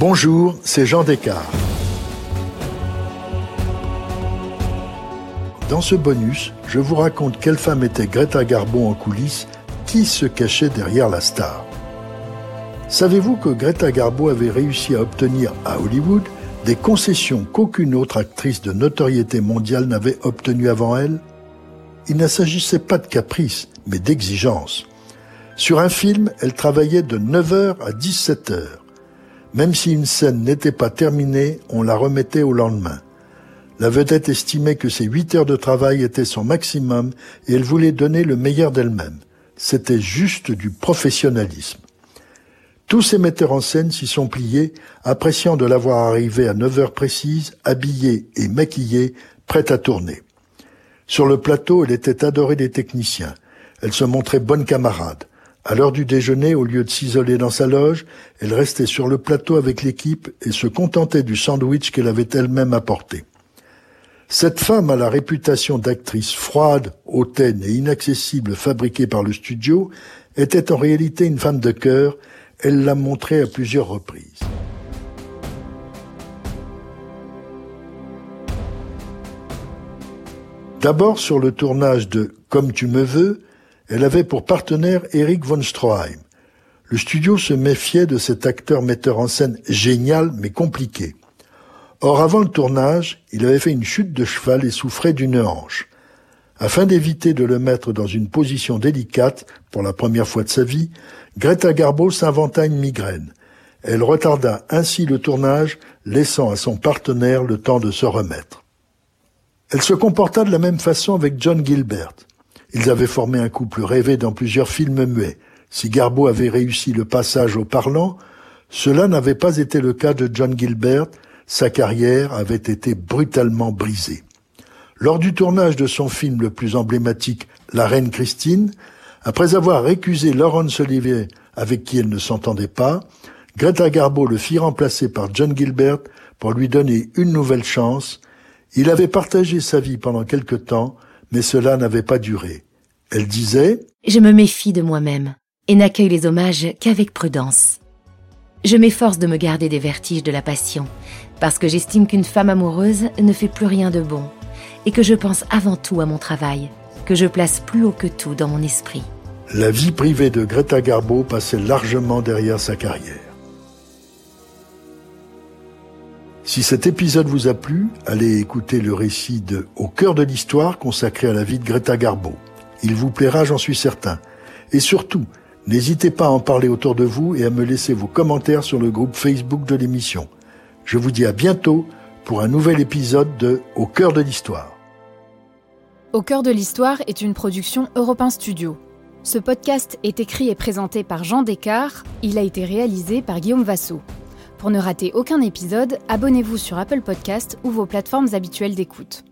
Bonjour, c'est Jean Descartes. Dans ce bonus, je vous raconte quelle femme était Greta Garbo en coulisses, qui se cachait derrière la star. Savez-vous que Greta Garbo avait réussi à obtenir à Hollywood des concessions qu'aucune autre actrice de notoriété mondiale n'avait obtenues avant elle? Il ne s'agissait pas de caprice, mais d'exigence. Sur un film, elle travaillait de 9h à 17h. Même si une scène n'était pas terminée, on la remettait au lendemain. La vedette estimait que ces 8 heures de travail étaient son maximum et elle voulait donner le meilleur d'elle-même. C'était juste du professionnalisme. Tous ces metteurs en scène s'y sont pliés, appréciant de l'avoir arrivée à 9 heures précises, habillée et maquillée, prête à tourner. Sur le plateau, elle était adorée des techniciens. Elle se montrait bonne camarade. À l'heure du déjeuner, au lieu de s'isoler dans sa loge, elle restait sur le plateau avec l'équipe et se contentait du sandwich qu'elle avait elle-même apporté. Cette femme à la réputation d'actrice froide, hautaine et inaccessible fabriquée par le studio était en réalité une femme de cœur elle l'a montré à plusieurs reprises. D'abord sur le tournage de Comme tu me veux, elle avait pour partenaire Eric von Stroheim. Le studio se méfiait de cet acteur metteur en scène génial mais compliqué. Or avant le tournage, il avait fait une chute de cheval et souffrait d'une hanche. Afin d'éviter de le mettre dans une position délicate pour la première fois de sa vie, Greta Garbo s'inventa une migraine. Elle retarda ainsi le tournage, laissant à son partenaire le temps de se remettre. Elle se comporta de la même façon avec John Gilbert. Ils avaient formé un couple rêvé dans plusieurs films muets. Si Garbo avait réussi le passage au parlant, cela n'avait pas été le cas de John Gilbert, sa carrière avait été brutalement brisée. Lors du tournage de son film le plus emblématique, La Reine Christine, après avoir récusé Laurence Olivier, avec qui elle ne s'entendait pas, Greta Garbo le fit remplacer par John Gilbert pour lui donner une nouvelle chance. Il avait partagé sa vie pendant quelque temps, mais cela n'avait pas duré. Elle disait Je me méfie de moi-même et n'accueille les hommages qu'avec prudence. Je m'efforce de me garder des vertiges de la passion, parce que j'estime qu'une femme amoureuse ne fait plus rien de bon, et que je pense avant tout à mon travail, que je place plus haut que tout dans mon esprit. La vie privée de Greta Garbo passait largement derrière sa carrière. Si cet épisode vous a plu, allez écouter le récit de Au cœur de l'histoire consacré à la vie de Greta Garbo. Il vous plaira, j'en suis certain. Et surtout, n'hésitez pas à en parler autour de vous et à me laisser vos commentaires sur le groupe Facebook de l'émission. Je vous dis à bientôt pour un nouvel épisode de Au cœur de l'histoire. Au cœur de l'histoire est une production Europe Studio. Ce podcast est écrit et présenté par Jean Descartes, il a été réalisé par Guillaume Vassot. Pour ne rater aucun épisode, abonnez-vous sur Apple Podcast ou vos plateformes habituelles d'écoute.